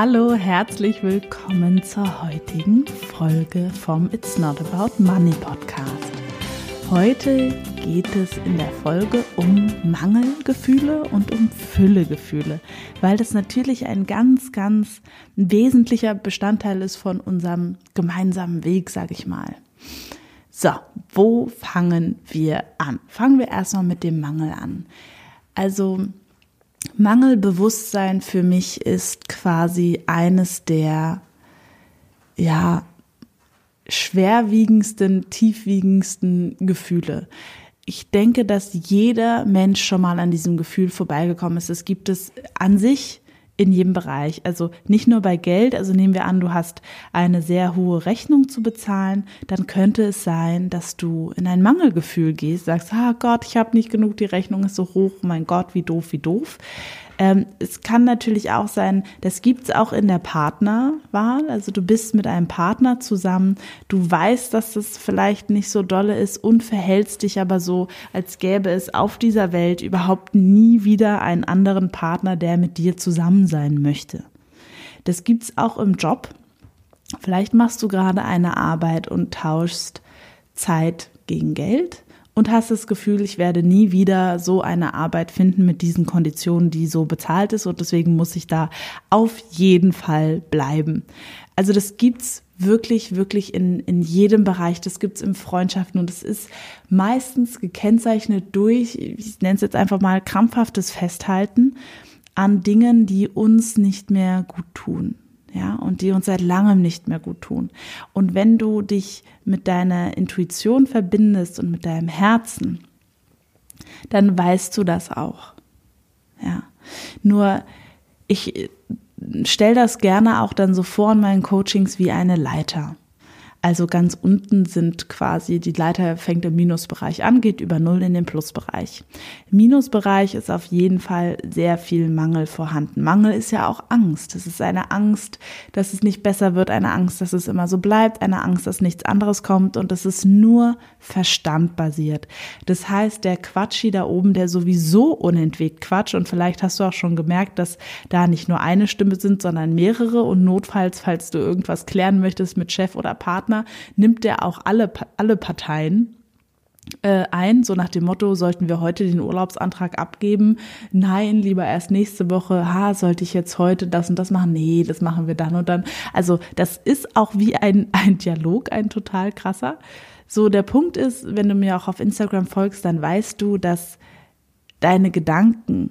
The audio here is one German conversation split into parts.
Hallo, herzlich willkommen zur heutigen Folge vom It's Not About Money Podcast. Heute geht es in der Folge um Mangelgefühle und um Füllegefühle, weil das natürlich ein ganz, ganz wesentlicher Bestandteil ist von unserem gemeinsamen Weg, sage ich mal. So, wo fangen wir an? Fangen wir erstmal mit dem Mangel an. Also Mangelbewusstsein für mich ist quasi eines der, ja, schwerwiegendsten, tiefwiegendsten Gefühle. Ich denke, dass jeder Mensch schon mal an diesem Gefühl vorbeigekommen ist. Es gibt es an sich in jedem Bereich. Also nicht nur bei Geld, also nehmen wir an, du hast eine sehr hohe Rechnung zu bezahlen, dann könnte es sein, dass du in ein Mangelgefühl gehst, sagst, ah Gott, ich habe nicht genug, die Rechnung ist so hoch, mein Gott, wie doof, wie doof. Ähm, es kann natürlich auch sein, das gibt's auch in der Partnerwahl. Also du bist mit einem Partner zusammen, du weißt, dass das vielleicht nicht so dolle ist und verhältst dich aber so, als gäbe es auf dieser Welt überhaupt nie wieder einen anderen Partner, der mit dir zusammen sein möchte. Das gibt's auch im Job. Vielleicht machst du gerade eine Arbeit und tauschst Zeit gegen Geld und hast das Gefühl, ich werde nie wieder so eine Arbeit finden mit diesen Konditionen, die so bezahlt ist und deswegen muss ich da auf jeden Fall bleiben. Also das gibt's wirklich, wirklich in, in jedem Bereich. Das gibt's in Freundschaften und es ist meistens gekennzeichnet durch, ich nenne es jetzt einfach mal krampfhaftes Festhalten an Dingen, die uns nicht mehr gut tun ja, und die uns seit langem nicht mehr gut tun. Und wenn du dich mit deiner Intuition verbindest und mit deinem Herzen, dann weißt du das auch. Ja. Nur ich stelle das gerne auch dann so vor in meinen Coachings wie eine Leiter. Also ganz unten sind quasi, die Leiter fängt im Minusbereich an, geht über Null in den Plusbereich. Minusbereich ist auf jeden Fall sehr viel Mangel vorhanden. Mangel ist ja auch Angst. Es ist eine Angst, dass es nicht besser wird, eine Angst, dass es immer so bleibt, eine Angst, dass nichts anderes kommt und es ist nur verstandbasiert. Das heißt, der Quatschi da oben, der sowieso unentwegt quatscht und vielleicht hast du auch schon gemerkt, dass da nicht nur eine Stimme sind, sondern mehrere und notfalls, falls du irgendwas klären möchtest mit Chef oder Partner, Partner nimmt der auch alle, alle Parteien äh, ein, so nach dem Motto, sollten wir heute den Urlaubsantrag abgeben? Nein, lieber erst nächste Woche. Ha, sollte ich jetzt heute das und das machen? Nee, das machen wir dann und dann. Also das ist auch wie ein, ein Dialog, ein total krasser. So, der Punkt ist, wenn du mir auch auf Instagram folgst, dann weißt du, dass deine Gedanken,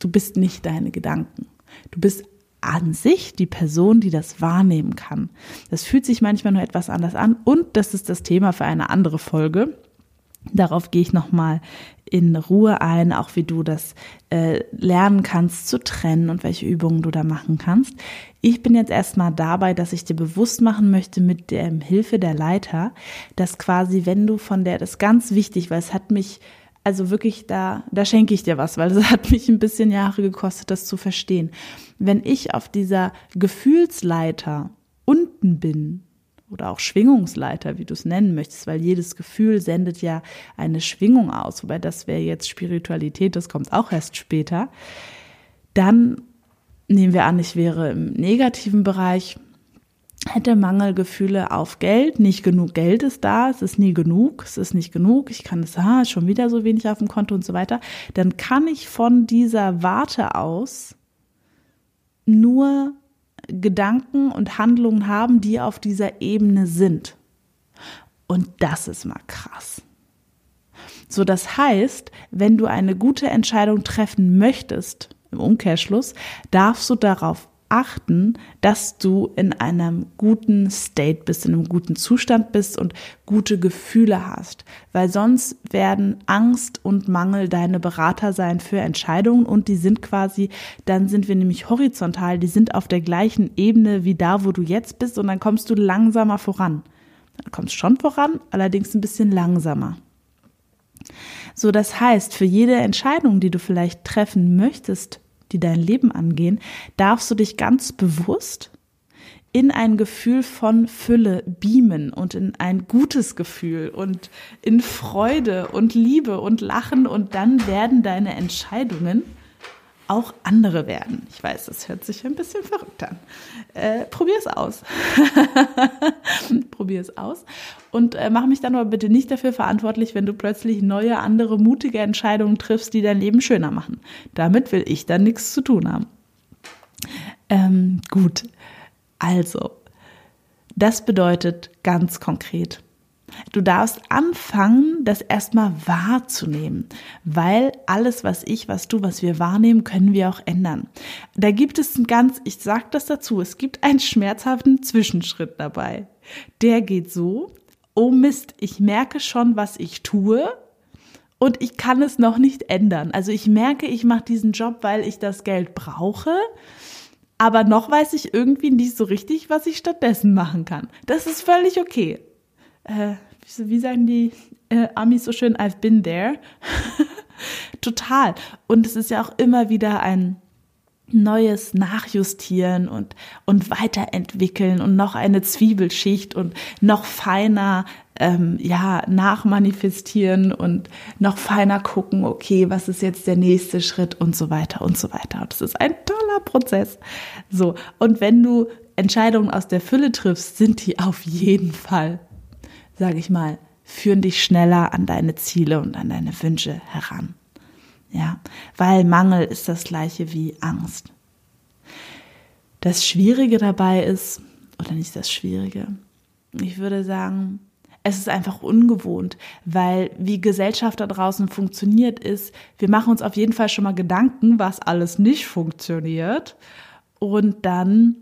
du bist nicht deine Gedanken. Du bist an sich die Person, die das wahrnehmen kann. Das fühlt sich manchmal nur etwas anders an und das ist das Thema für eine andere Folge. Darauf gehe ich nochmal in Ruhe ein, auch wie du das äh, lernen kannst zu trennen und welche Übungen du da machen kannst. Ich bin jetzt erstmal dabei, dass ich dir bewusst machen möchte mit der Hilfe der Leiter, dass quasi, wenn du von der, das ist ganz wichtig, weil es hat mich also wirklich, da, da schenke ich dir was, weil es hat mich ein bisschen Jahre gekostet, das zu verstehen. Wenn ich auf dieser Gefühlsleiter unten bin, oder auch Schwingungsleiter, wie du es nennen möchtest, weil jedes Gefühl sendet ja eine Schwingung aus, wobei das wäre jetzt Spiritualität, das kommt auch erst später. Dann nehmen wir an, ich wäre im negativen Bereich, hätte Mangelgefühle auf Geld, nicht genug Geld ist da, es ist nie genug, es ist nicht genug, ich kann es, ah, schon wieder so wenig auf dem Konto und so weiter, dann kann ich von dieser Warte aus nur Gedanken und Handlungen haben, die auf dieser Ebene sind. Und das ist mal krass. So, das heißt, wenn du eine gute Entscheidung treffen möchtest, im Umkehrschluss, darfst du darauf achten, dass du in einem guten State bist, in einem guten Zustand bist und gute Gefühle hast, weil sonst werden Angst und Mangel deine Berater sein für Entscheidungen und die sind quasi, dann sind wir nämlich horizontal, die sind auf der gleichen Ebene wie da, wo du jetzt bist und dann kommst du langsamer voran. Dann kommst schon voran, allerdings ein bisschen langsamer. So, das heißt, für jede Entscheidung, die du vielleicht treffen möchtest, die dein Leben angehen, darfst du dich ganz bewusst in ein Gefühl von Fülle beamen und in ein gutes Gefühl und in Freude und Liebe und Lachen und dann werden deine Entscheidungen auch andere werden. Ich weiß, das hört sich ein bisschen verrückt an. Äh, Probier es aus. Probier es aus. Und äh, mach mich dann aber bitte nicht dafür verantwortlich, wenn du plötzlich neue, andere, mutige Entscheidungen triffst, die dein Leben schöner machen. Damit will ich dann nichts zu tun haben. Ähm, gut. Also, das bedeutet ganz konkret, Du darfst anfangen, das erstmal wahrzunehmen, weil alles, was ich, was du, was wir wahrnehmen, können wir auch ändern. Da gibt es ein ganz, ich sag das dazu, es gibt einen schmerzhaften Zwischenschritt dabei. Der geht so, oh Mist, ich merke schon, was ich tue und ich kann es noch nicht ändern. Also ich merke, ich mache diesen Job, weil ich das Geld brauche. Aber noch weiß ich irgendwie nicht so richtig, was ich stattdessen machen kann. Das ist völlig okay äh, wie sagen die äh, Amis so schön, I've been there. Total. Und es ist ja auch immer wieder ein neues Nachjustieren und, und weiterentwickeln und noch eine Zwiebelschicht und noch feiner ähm, ja, nachmanifestieren und noch feiner gucken, okay, was ist jetzt der nächste Schritt und so weiter und so weiter. Und das ist ein toller Prozess. So, und wenn du Entscheidungen aus der Fülle triffst, sind die auf jeden Fall sage ich mal, führen dich schneller an deine Ziele und an deine Wünsche heran. Ja, weil Mangel ist das gleiche wie Angst. Das Schwierige dabei ist, oder nicht das Schwierige, ich würde sagen, es ist einfach ungewohnt, weil wie Gesellschaft da draußen funktioniert ist, wir machen uns auf jeden Fall schon mal Gedanken, was alles nicht funktioniert. Und dann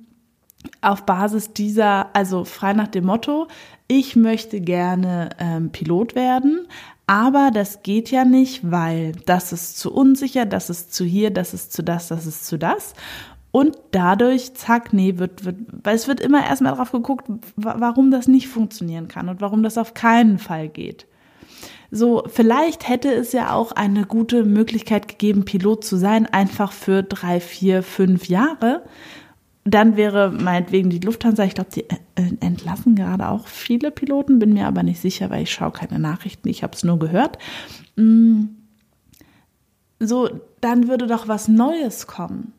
auf Basis dieser, also frei nach dem Motto, ich möchte gerne ähm, Pilot werden, aber das geht ja nicht, weil das ist zu unsicher, das ist zu hier, das ist zu das, das ist zu das. Und dadurch, zack, nee, wird, wird, weil es wird immer erstmal drauf geguckt, warum das nicht funktionieren kann und warum das auf keinen Fall geht. So, vielleicht hätte es ja auch eine gute Möglichkeit gegeben, Pilot zu sein, einfach für drei, vier, fünf Jahre dann wäre meinetwegen die Lufthansa, ich glaube, die äh, entlassen gerade auch viele Piloten, bin mir aber nicht sicher, weil ich schaue keine Nachrichten, ich habe es nur gehört. Mm. So, dann würde doch was Neues kommen.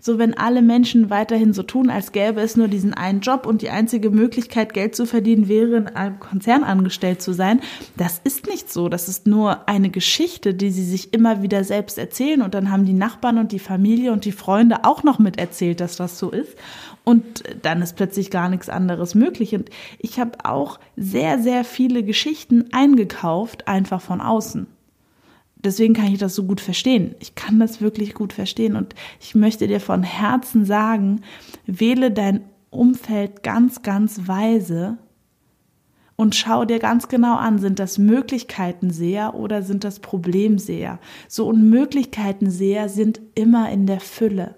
So, wenn alle Menschen weiterhin so tun, als gäbe es nur diesen einen Job und die einzige Möglichkeit, Geld zu verdienen, wäre in einem Konzern angestellt zu sein, das ist nicht so. Das ist nur eine Geschichte, die sie sich immer wieder selbst erzählen und dann haben die Nachbarn und die Familie und die Freunde auch noch mit erzählt, dass das so ist. Und dann ist plötzlich gar nichts anderes möglich. Und ich habe auch sehr, sehr viele Geschichten eingekauft, einfach von außen deswegen kann ich das so gut verstehen. Ich kann das wirklich gut verstehen und ich möchte dir von Herzen sagen, wähle dein Umfeld ganz, ganz weise und schau dir ganz genau an, sind das Möglichkeitenseher oder sind das Problemseher? So und Möglichkeitenseher sind immer in der Fülle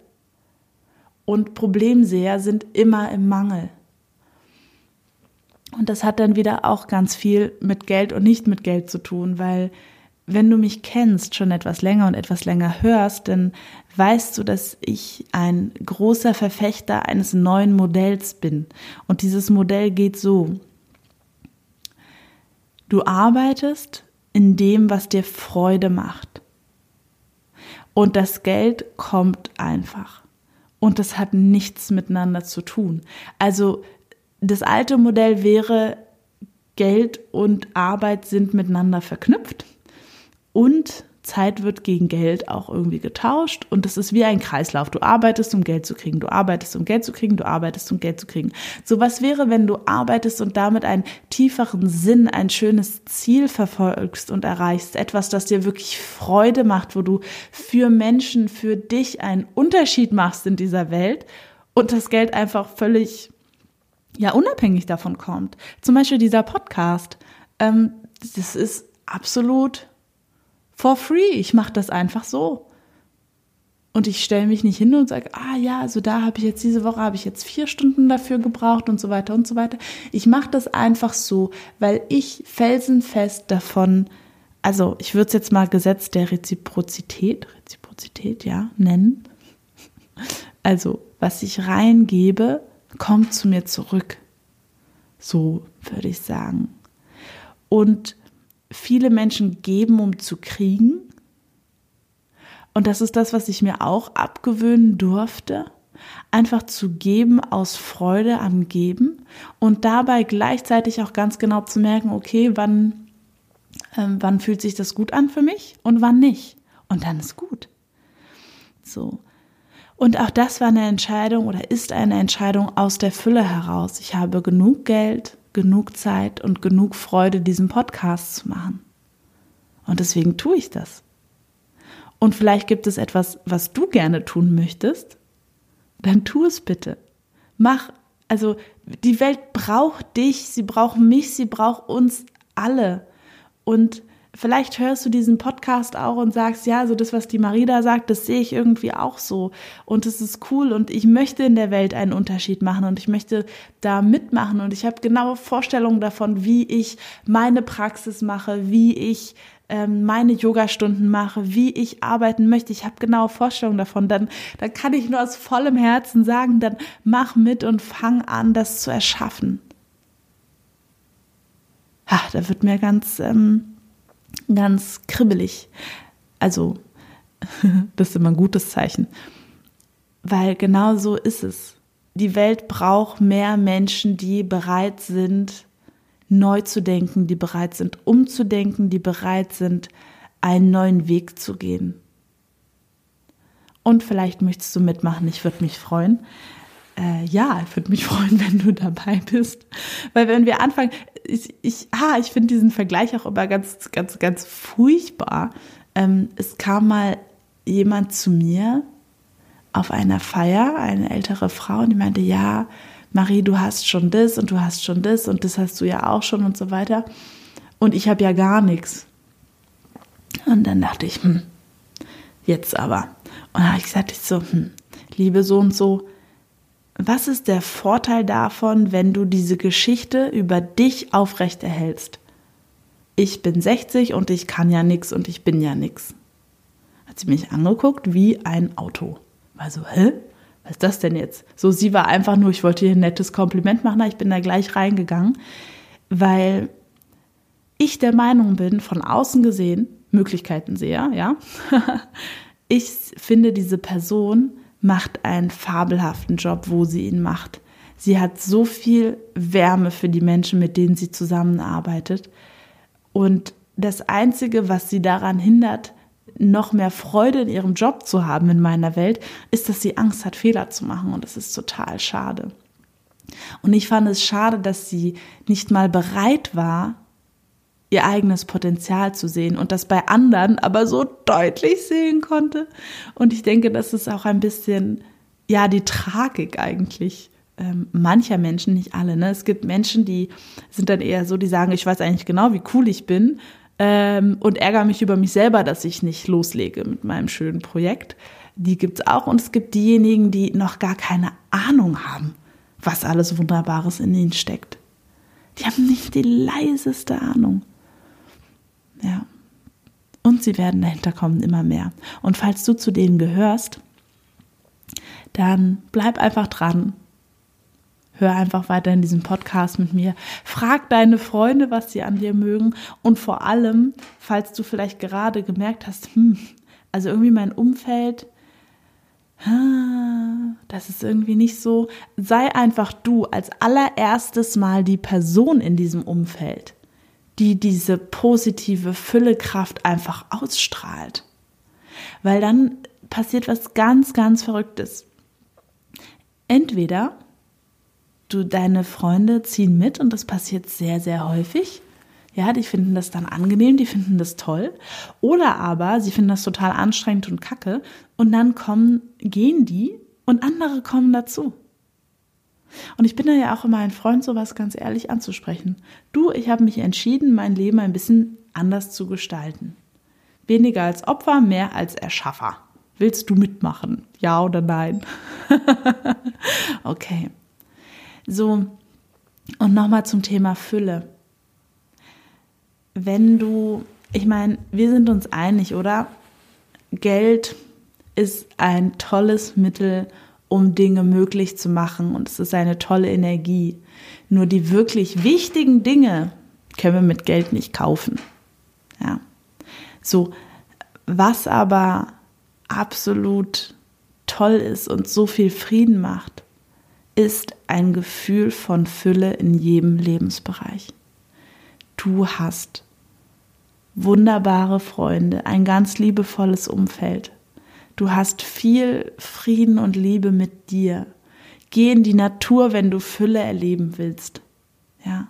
und Problemseher sind immer im Mangel. Und das hat dann wieder auch ganz viel mit Geld und nicht mit Geld zu tun, weil wenn du mich kennst, schon etwas länger und etwas länger hörst, dann weißt du, dass ich ein großer Verfechter eines neuen Modells bin. Und dieses Modell geht so. Du arbeitest in dem, was dir Freude macht. Und das Geld kommt einfach. Und das hat nichts miteinander zu tun. Also das alte Modell wäre, Geld und Arbeit sind miteinander verknüpft und Zeit wird gegen Geld auch irgendwie getauscht und das ist wie ein Kreislauf. Du arbeitest, um Geld zu kriegen, du arbeitest, um Geld zu kriegen, du arbeitest, um Geld zu kriegen. So was wäre, wenn du arbeitest und damit einen tieferen Sinn, ein schönes Ziel verfolgst und erreichst, etwas, das dir wirklich Freude macht, wo du für Menschen, für dich einen Unterschied machst in dieser Welt und das Geld einfach völlig ja unabhängig davon kommt. Zum Beispiel dieser Podcast. Ähm, das ist absolut for free. Ich mache das einfach so. Und ich stelle mich nicht hin und sage, ah ja, also da habe ich jetzt diese Woche habe ich jetzt vier Stunden dafür gebraucht und so weiter und so weiter. Ich mache das einfach so, weil ich felsenfest davon, also ich würde es jetzt mal Gesetz der Reziprozität, Reziprozität, ja, nennen. Also was ich reingebe, kommt zu mir zurück. So würde ich sagen. Und viele Menschen geben, um zu kriegen. Und das ist das, was ich mir auch abgewöhnen durfte, einfach zu geben aus Freude am Geben und dabei gleichzeitig auch ganz genau zu merken, okay, wann, ähm, wann fühlt sich das gut an für mich und wann nicht. Und dann ist gut. So. Und auch das war eine Entscheidung oder ist eine Entscheidung aus der Fülle heraus. Ich habe genug Geld, genug Zeit und genug Freude, diesen Podcast zu machen. Und deswegen tue ich das. Und vielleicht gibt es etwas, was du gerne tun möchtest, dann tu es bitte. Mach, also die Welt braucht dich, sie braucht mich, sie braucht uns alle. Und vielleicht hörst du diesen Podcast auch und sagst, ja, so das, was die Marie da sagt, das sehe ich irgendwie auch so. Und es ist cool und ich möchte in der Welt einen Unterschied machen und ich möchte da mitmachen und ich habe genaue Vorstellungen davon, wie ich meine Praxis mache, wie ich ähm, meine Yogastunden mache, wie ich arbeiten möchte. Ich habe genaue Vorstellungen davon. Dann, dann kann ich nur aus vollem Herzen sagen, dann mach mit und fang an, das zu erschaffen. Ha, da wird mir ganz ähm, ganz kribbelig. Also, das ist immer ein gutes Zeichen. Weil genau so ist es. Die Welt braucht mehr Menschen, die bereit sind, neu zu denken, die bereit sind, umzudenken, die bereit sind, einen neuen Weg zu gehen. Und vielleicht möchtest du mitmachen, ich würde mich freuen. Äh, ja, ich würde mich freuen, wenn du dabei bist. Weil wenn wir anfangen, ich, ich, ah, ich finde diesen Vergleich auch immer ganz, ganz, ganz furchtbar. Ähm, es kam mal jemand zu mir auf einer Feier, eine ältere Frau, und die meinte, ja, Marie, du hast schon das und du hast schon das und das hast du ja auch schon und so weiter. Und ich habe ja gar nichts. Und dann dachte ich, hm, jetzt aber. Und habe ich gesagt, ich so, hm, liebe so und so, was ist der Vorteil davon, wenn du diese Geschichte über dich aufrechterhältst? Ich bin 60 und ich kann ja nichts und ich bin ja nichts. Hat sie mich angeguckt wie ein Auto. War so, hä? Was ist das denn jetzt? So, sie war einfach nur, ich wollte ihr ein nettes Kompliment machen, ich bin da gleich reingegangen, weil ich der Meinung bin, von außen gesehen, Möglichkeiten sehe, ja. ich finde, diese Person macht einen fabelhaften Job, wo sie ihn macht. Sie hat so viel Wärme für die Menschen, mit denen sie zusammenarbeitet. Und das Einzige, was sie daran hindert, noch mehr Freude in ihrem Job zu haben in meiner Welt, ist, dass sie Angst hat, Fehler zu machen. Und das ist total schade. Und ich fand es schade, dass sie nicht mal bereit war, ihr eigenes Potenzial zu sehen und das bei anderen aber so deutlich sehen konnte. Und ich denke, das ist auch ein bisschen, ja, die Tragik eigentlich ähm, mancher Menschen, nicht alle. Ne? Es gibt Menschen, die sind dann eher so, die sagen, ich weiß eigentlich genau, wie cool ich bin ähm, und ärgere mich über mich selber, dass ich nicht loslege mit meinem schönen Projekt. Die gibt's auch und es gibt diejenigen, die noch gar keine Ahnung haben, was alles Wunderbares in ihnen steckt. Die haben nicht die leiseste Ahnung. Ja. Und sie werden dahinter kommen, immer mehr. Und falls du zu denen gehörst, dann bleib einfach dran. Hör einfach weiter in diesem Podcast mit mir. Frag deine Freunde, was sie an dir mögen. Und vor allem, falls du vielleicht gerade gemerkt hast, hm, also irgendwie mein Umfeld, das ist irgendwie nicht so. Sei einfach du als allererstes Mal die Person in diesem Umfeld die diese positive Füllekraft einfach ausstrahlt. Weil dann passiert was ganz, ganz Verrücktes. Entweder du, deine Freunde ziehen mit und das passiert sehr, sehr häufig. Ja, die finden das dann angenehm, die finden das toll. Oder aber sie finden das total anstrengend und kacke und dann kommen, gehen die und andere kommen dazu. Und ich bin da ja auch immer ein Freund, sowas ganz ehrlich anzusprechen. Du, ich habe mich entschieden, mein Leben ein bisschen anders zu gestalten. Weniger als Opfer, mehr als Erschaffer. Willst du mitmachen? Ja oder nein? okay. So, und nochmal zum Thema Fülle. Wenn du, ich meine, wir sind uns einig, oder? Geld ist ein tolles Mittel, um Dinge möglich zu machen. Und es ist eine tolle Energie. Nur die wirklich wichtigen Dinge können wir mit Geld nicht kaufen. Ja. So, was aber absolut toll ist und so viel Frieden macht, ist ein Gefühl von Fülle in jedem Lebensbereich. Du hast wunderbare Freunde, ein ganz liebevolles Umfeld. Du hast viel Frieden und Liebe mit dir. Geh in die Natur, wenn du Fülle erleben willst. Ja.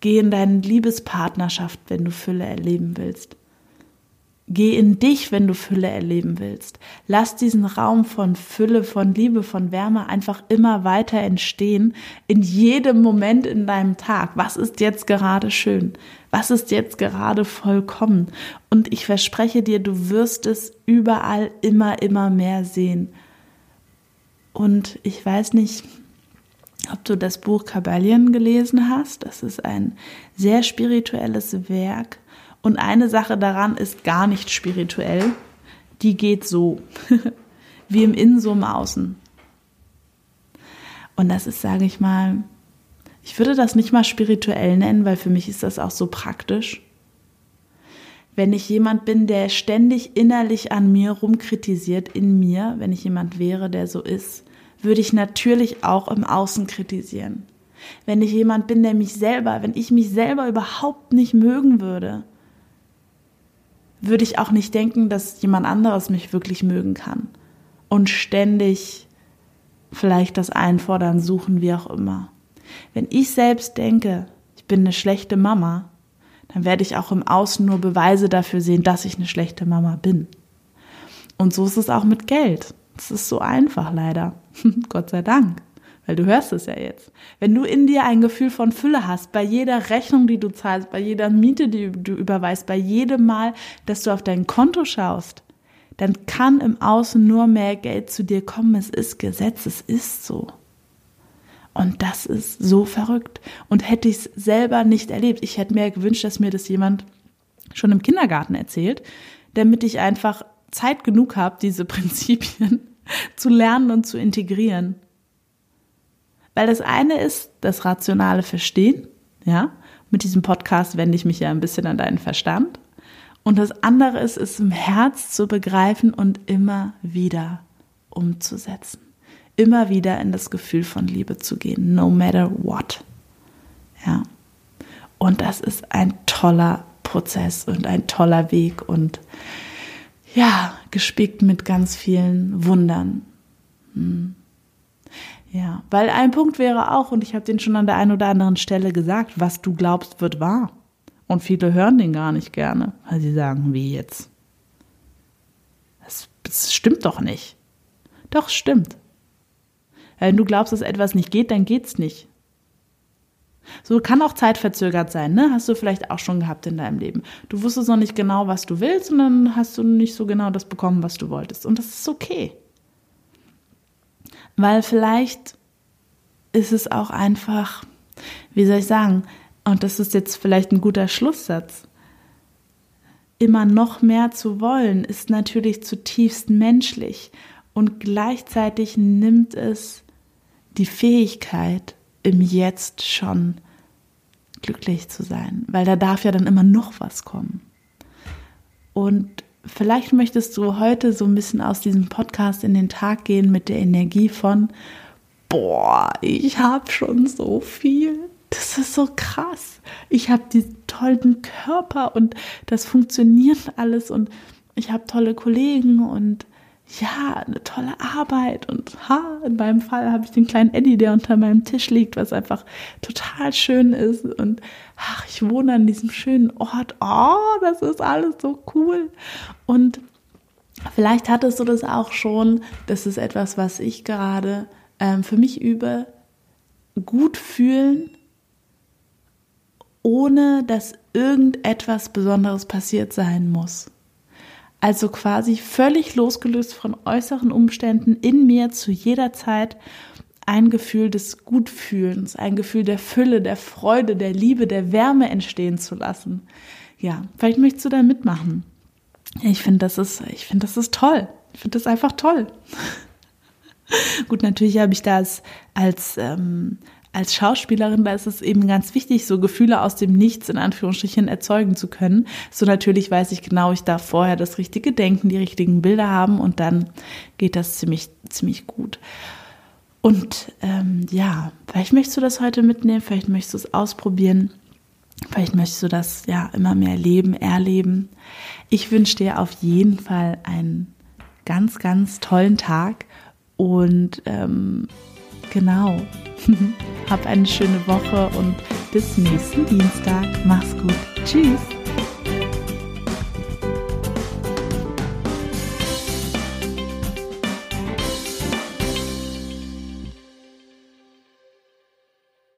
Geh in deine Liebespartnerschaft, wenn du Fülle erleben willst. Geh in dich, wenn du Fülle erleben willst. Lass diesen Raum von Fülle, von Liebe, von Wärme einfach immer weiter entstehen, in jedem Moment in deinem Tag. Was ist jetzt gerade schön? Was ist jetzt gerade vollkommen? Und ich verspreche dir, du wirst es überall immer, immer mehr sehen. Und ich weiß nicht, ob du das Buch Kabbalion gelesen hast. Das ist ein sehr spirituelles Werk. Und eine Sache daran ist gar nicht spirituell. Die geht so, wie im Innen, so im Außen. Und das ist, sage ich mal, ich würde das nicht mal spirituell nennen, weil für mich ist das auch so praktisch. Wenn ich jemand bin, der ständig innerlich an mir rumkritisiert, in mir, wenn ich jemand wäre, der so ist, würde ich natürlich auch im Außen kritisieren. Wenn ich jemand bin, der mich selber, wenn ich mich selber überhaupt nicht mögen würde, würde ich auch nicht denken, dass jemand anderes mich wirklich mögen kann. Und ständig vielleicht das Einfordern suchen, wie auch immer. Wenn ich selbst denke, ich bin eine schlechte Mama, dann werde ich auch im Außen nur Beweise dafür sehen, dass ich eine schlechte Mama bin. Und so ist es auch mit Geld. Es ist so einfach leider. Gott sei Dank. Weil du hörst es ja jetzt. Wenn du in dir ein Gefühl von Fülle hast, bei jeder Rechnung, die du zahlst, bei jeder Miete, die du überweist, bei jedem Mal, dass du auf dein Konto schaust, dann kann im Außen nur mehr Geld zu dir kommen. Es ist Gesetz, es ist so. Und das ist so verrückt. Und hätte ich es selber nicht erlebt, ich hätte mir gewünscht, dass mir das jemand schon im Kindergarten erzählt, damit ich einfach Zeit genug habe, diese Prinzipien zu lernen und zu integrieren. Weil das eine ist das rationale Verstehen, ja. Mit diesem Podcast wende ich mich ja ein bisschen an deinen Verstand. Und das andere ist, es im Herz zu begreifen und immer wieder umzusetzen. Immer wieder in das Gefühl von Liebe zu gehen, no matter what. Ja. Und das ist ein toller Prozess und ein toller Weg und ja, gespickt mit ganz vielen Wundern. Hm. Ja, weil ein Punkt wäre auch, und ich habe den schon an der einen oder anderen Stelle gesagt, was du glaubst, wird wahr. Und viele hören den gar nicht gerne, weil sie sagen, wie jetzt? Das, das stimmt doch nicht. Doch, stimmt. Wenn du glaubst, dass etwas nicht geht, dann geht's nicht. So kann auch zeitverzögert sein, ne? Hast du vielleicht auch schon gehabt in deinem Leben. Du wusstest noch nicht genau, was du willst und dann hast du nicht so genau das bekommen, was du wolltest. Und das ist okay. Weil vielleicht ist es auch einfach, wie soll ich sagen, und das ist jetzt vielleicht ein guter Schlusssatz, immer noch mehr zu wollen, ist natürlich zutiefst menschlich und gleichzeitig nimmt es die Fähigkeit, im Jetzt schon glücklich zu sein, weil da darf ja dann immer noch was kommen. Und vielleicht möchtest du heute so ein bisschen aus diesem Podcast in den Tag gehen mit der Energie von, boah, ich habe schon so viel. Das ist so krass. Ich habe diesen tollen Körper und das funktioniert alles und ich habe tolle Kollegen und ja, eine tolle Arbeit und ha, in meinem Fall habe ich den kleinen Eddie, der unter meinem Tisch liegt, was einfach total schön ist und ach, ich wohne an diesem schönen Ort. Oh, das ist alles so cool. Und vielleicht hattest du das auch schon, das ist etwas, was ich gerade ähm, für mich übe, gut fühlen, ohne dass irgendetwas Besonderes passiert sein muss. Also quasi völlig losgelöst von äußeren Umständen in mir zu jeder Zeit ein Gefühl des Gutfühlens, ein Gefühl der Fülle, der Freude, der Liebe, der Wärme entstehen zu lassen. Ja, vielleicht möchtest du da mitmachen. Ich finde, das ist, ich finde, das ist toll. Ich finde das einfach toll. Gut, natürlich habe ich das als ähm, als Schauspielerin, da ist es eben ganz wichtig, so Gefühle aus dem Nichts in Anführungsstrichen erzeugen zu können. So natürlich weiß ich genau, ich darf vorher das richtige Denken, die richtigen Bilder haben und dann geht das ziemlich, ziemlich gut. Und ähm, ja, vielleicht möchtest du das heute mitnehmen, vielleicht möchtest du es ausprobieren. Vielleicht möchtest du das ja immer mehr leben, erleben. Ich wünsche dir auf jeden Fall einen ganz, ganz tollen Tag und ähm, genau, hab eine schöne Woche und bis nächsten Dienstag. Mach's gut. Tschüss.